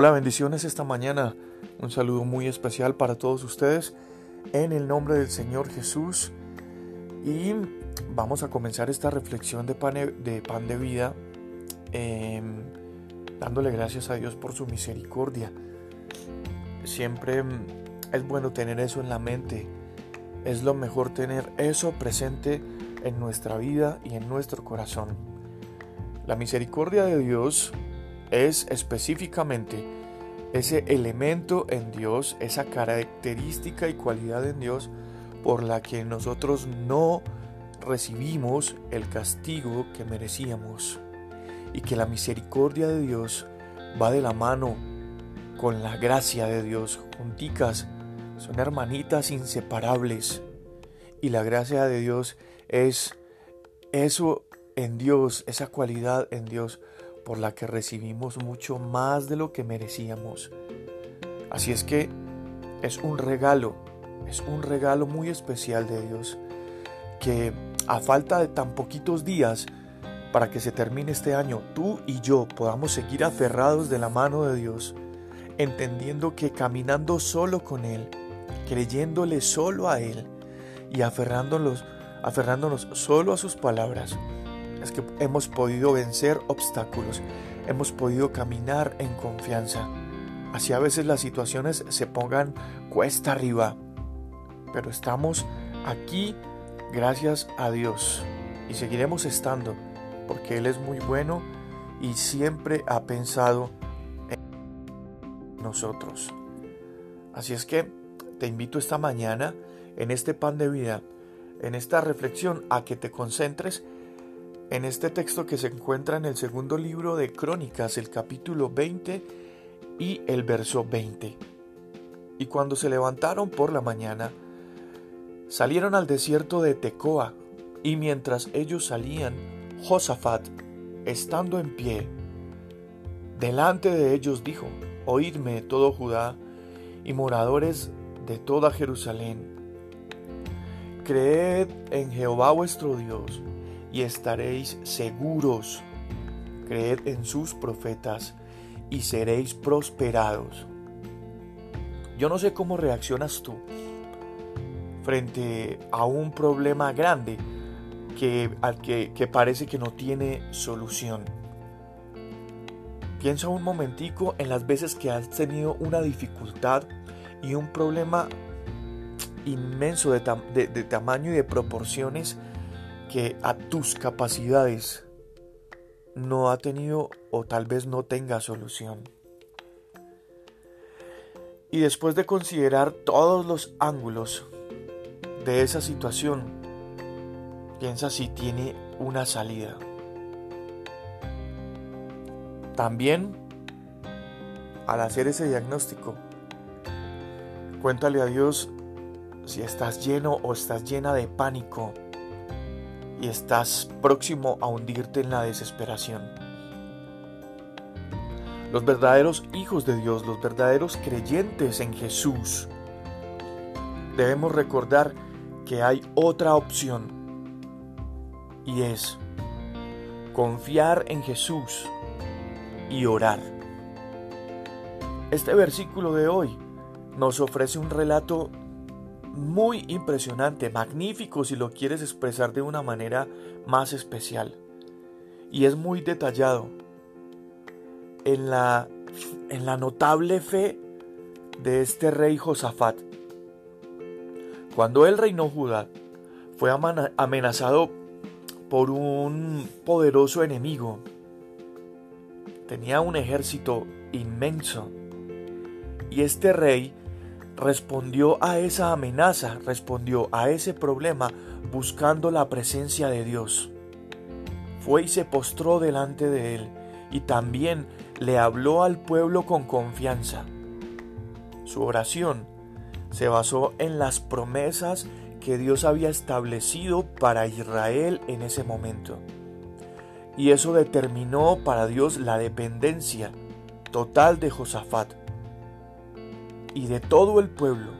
Hola, bendiciones esta mañana. Un saludo muy especial para todos ustedes en el nombre del Señor Jesús. Y vamos a comenzar esta reflexión de pan de, pan de vida em, dándole gracias a Dios por su misericordia. Siempre mm, es bueno tener eso en la mente. Es lo mejor tener eso presente en nuestra vida y en nuestro corazón. La misericordia de Dios es específicamente ese elemento en Dios, esa característica y cualidad en Dios por la que nosotros no recibimos el castigo que merecíamos y que la misericordia de Dios va de la mano con la gracia de Dios, junticas, son hermanitas inseparables y la gracia de Dios es eso en Dios, esa cualidad en Dios por la que recibimos mucho más de lo que merecíamos. Así es que es un regalo, es un regalo muy especial de Dios, que a falta de tan poquitos días para que se termine este año, tú y yo podamos seguir aferrados de la mano de Dios, entendiendo que caminando solo con Él, creyéndole solo a Él y aferrándonos, aferrándonos solo a sus palabras, es que hemos podido vencer obstáculos, hemos podido caminar en confianza. Así a veces las situaciones se pongan cuesta arriba, pero estamos aquí gracias a Dios y seguiremos estando porque Él es muy bueno y siempre ha pensado en nosotros. Así es que te invito esta mañana en este pan de vida, en esta reflexión, a que te concentres en este texto que se encuentra en el segundo libro de Crónicas, el capítulo 20 y el verso 20. Y cuando se levantaron por la mañana, salieron al desierto de Tecoa, y mientras ellos salían, Josafat, estando en pie, delante de ellos dijo, Oídme todo Judá y moradores de toda Jerusalén. Creed en Jehová vuestro Dios estaréis seguros. Creed en sus profetas y seréis prosperados. Yo no sé cómo reaccionas tú frente a un problema grande que, al que, que parece que no tiene solución. Piensa un momentico en las veces que has tenido una dificultad y un problema inmenso de, de tamaño y de proporciones que a tus capacidades no ha tenido o tal vez no tenga solución. Y después de considerar todos los ángulos de esa situación, piensa si tiene una salida. También, al hacer ese diagnóstico, cuéntale a Dios si estás lleno o estás llena de pánico y estás próximo a hundirte en la desesperación. Los verdaderos hijos de Dios, los verdaderos creyentes en Jesús, debemos recordar que hay otra opción y es confiar en Jesús y orar. Este versículo de hoy nos ofrece un relato muy impresionante, magnífico si lo quieres expresar de una manera más especial. Y es muy detallado en la, en la notable fe de este rey Josafat. Cuando él reinó Judá, fue amenazado por un poderoso enemigo. Tenía un ejército inmenso. Y este rey respondió a esa amenaza, respondió a ese problema buscando la presencia de Dios. Fue y se postró delante de él y también le habló al pueblo con confianza. Su oración se basó en las promesas que Dios había establecido para Israel en ese momento. Y eso determinó para Dios la dependencia total de Josafat y de todo el pueblo.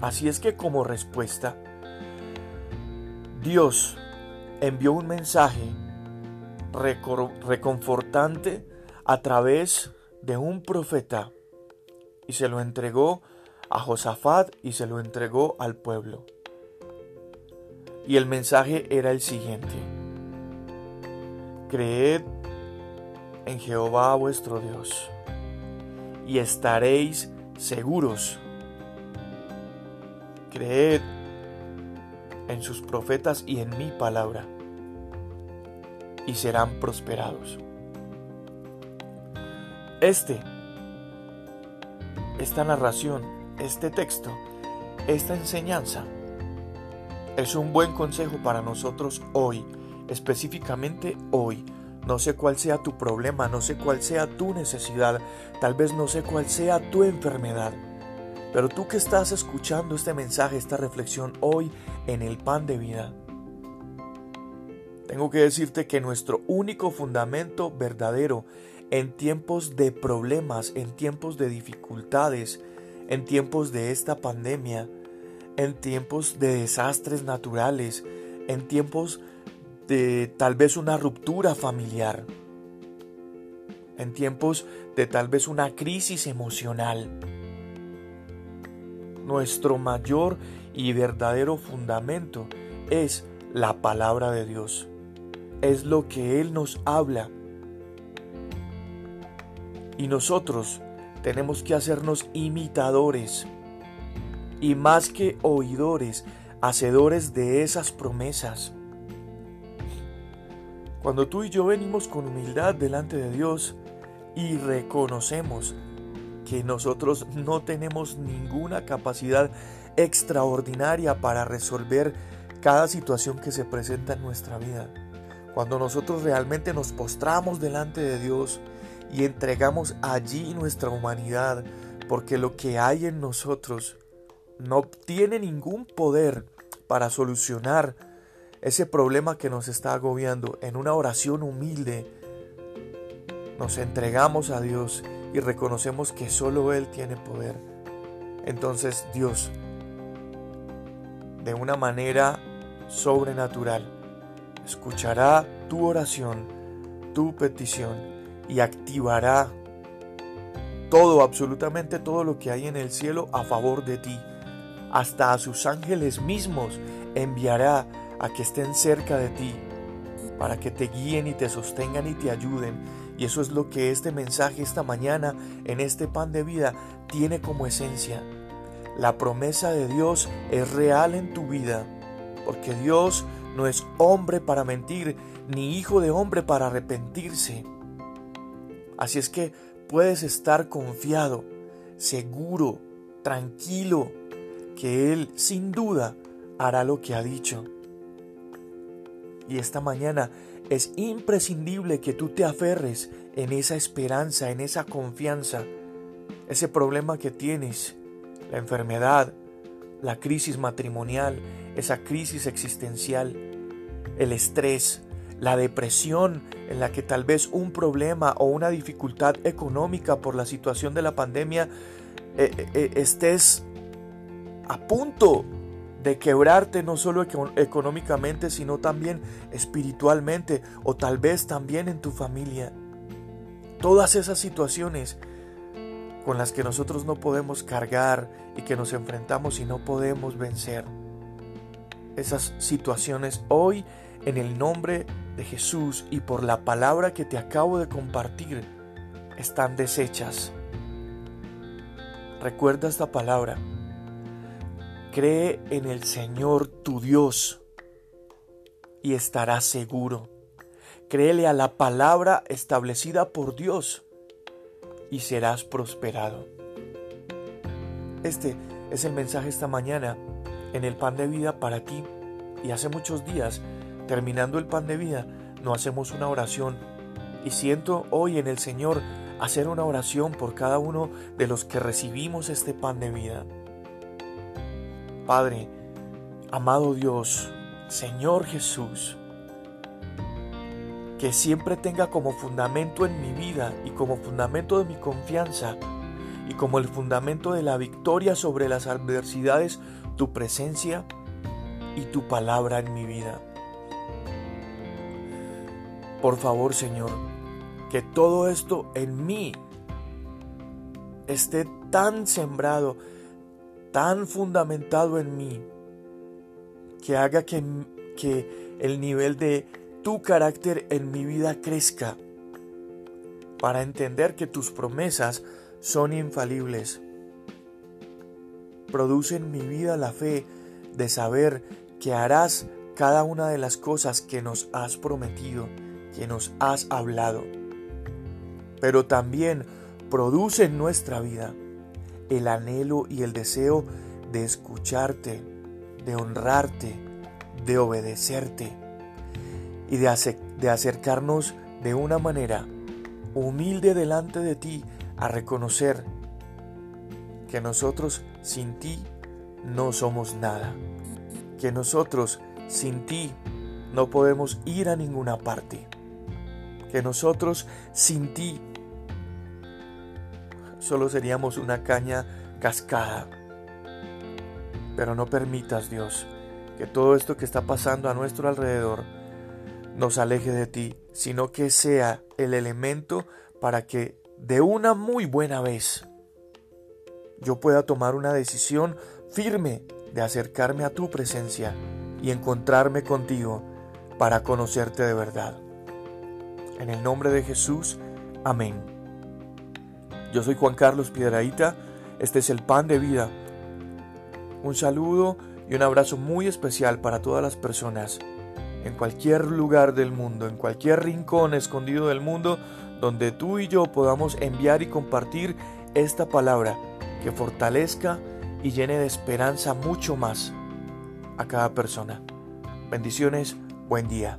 Así es que como respuesta, Dios envió un mensaje reconfortante a través de un profeta y se lo entregó a Josafat y se lo entregó al pueblo. Y el mensaje era el siguiente. Creed en Jehová vuestro Dios y estaréis seguros. Creed en sus profetas y en mi palabra y serán prosperados. Este, esta narración, este texto, esta enseñanza es un buen consejo para nosotros hoy, específicamente hoy. No sé cuál sea tu problema, no sé cuál sea tu necesidad, tal vez no sé cuál sea tu enfermedad. Pero tú que estás escuchando este mensaje, esta reflexión hoy en el pan de vida, tengo que decirte que nuestro único fundamento verdadero en tiempos de problemas, en tiempos de dificultades, en tiempos de esta pandemia, en tiempos de desastres naturales, en tiempos de tal vez una ruptura familiar, en tiempos de tal vez una crisis emocional. Nuestro mayor y verdadero fundamento es la palabra de Dios es lo que Él nos habla. Y nosotros tenemos que hacernos imitadores y más que oidores, hacedores de esas promesas. Cuando tú y yo venimos con humildad delante de Dios y reconocemos que nosotros no tenemos ninguna capacidad extraordinaria para resolver cada situación que se presenta en nuestra vida, cuando nosotros realmente nos postramos delante de Dios y entregamos allí nuestra humanidad, porque lo que hay en nosotros no tiene ningún poder para solucionar ese problema que nos está agobiando. En una oración humilde nos entregamos a Dios y reconocemos que solo Él tiene poder. Entonces Dios, de una manera sobrenatural, escuchará tu oración, tu petición y activará todo, absolutamente todo lo que hay en el cielo a favor de ti. Hasta a sus ángeles mismos enviará a que estén cerca de ti, para que te guíen y te sostengan y te ayuden. Y eso es lo que este mensaje esta mañana en este pan de vida tiene como esencia. La promesa de Dios es real en tu vida, porque Dios no es hombre para mentir, ni hijo de hombre para arrepentirse. Así es que puedes estar confiado, seguro, tranquilo, que Él sin duda hará lo que ha dicho. Y esta mañana es imprescindible que tú te aferres en esa esperanza, en esa confianza, ese problema que tienes, la enfermedad, la crisis matrimonial, esa crisis existencial, el estrés, la depresión en la que tal vez un problema o una dificultad económica por la situación de la pandemia eh, eh, eh, estés a punto de quebrarte no solo económicamente, sino también espiritualmente o tal vez también en tu familia. Todas esas situaciones con las que nosotros no podemos cargar y que nos enfrentamos y no podemos vencer. Esas situaciones hoy en el nombre de Jesús y por la palabra que te acabo de compartir están deshechas. Recuerda esta palabra. Cree en el Señor tu Dios y estarás seguro. Créele a la palabra establecida por Dios y serás prosperado. Este es el mensaje esta mañana en el pan de vida para ti. Y hace muchos días, terminando el pan de vida, no hacemos una oración. Y siento hoy en el Señor hacer una oración por cada uno de los que recibimos este pan de vida. Padre, amado Dios, Señor Jesús, que siempre tenga como fundamento en mi vida y como fundamento de mi confianza y como el fundamento de la victoria sobre las adversidades tu presencia y tu palabra en mi vida. Por favor, Señor, que todo esto en mí esté tan sembrado, tan fundamentado en mí, que haga que, que el nivel de tu carácter en mi vida crezca, para entender que tus promesas son infalibles. Produce en mi vida la fe de saber que harás cada una de las cosas que nos has prometido, que nos has hablado. Pero también produce en nuestra vida el anhelo y el deseo de escucharte, de honrarte, de obedecerte y de, de acercarnos de una manera humilde delante de ti a reconocer que nosotros sin ti no somos nada, que nosotros sin ti no podemos ir a ninguna parte, que nosotros sin ti solo seríamos una caña cascada. Pero no permitas, Dios, que todo esto que está pasando a nuestro alrededor nos aleje de ti, sino que sea el elemento para que de una muy buena vez yo pueda tomar una decisión firme de acercarme a tu presencia y encontrarme contigo para conocerte de verdad. En el nombre de Jesús, amén. Yo soy Juan Carlos Piedraíta, este es el pan de vida. Un saludo y un abrazo muy especial para todas las personas en cualquier lugar del mundo, en cualquier rincón escondido del mundo, donde tú y yo podamos enviar y compartir esta palabra que fortalezca y llene de esperanza mucho más a cada persona. Bendiciones, buen día.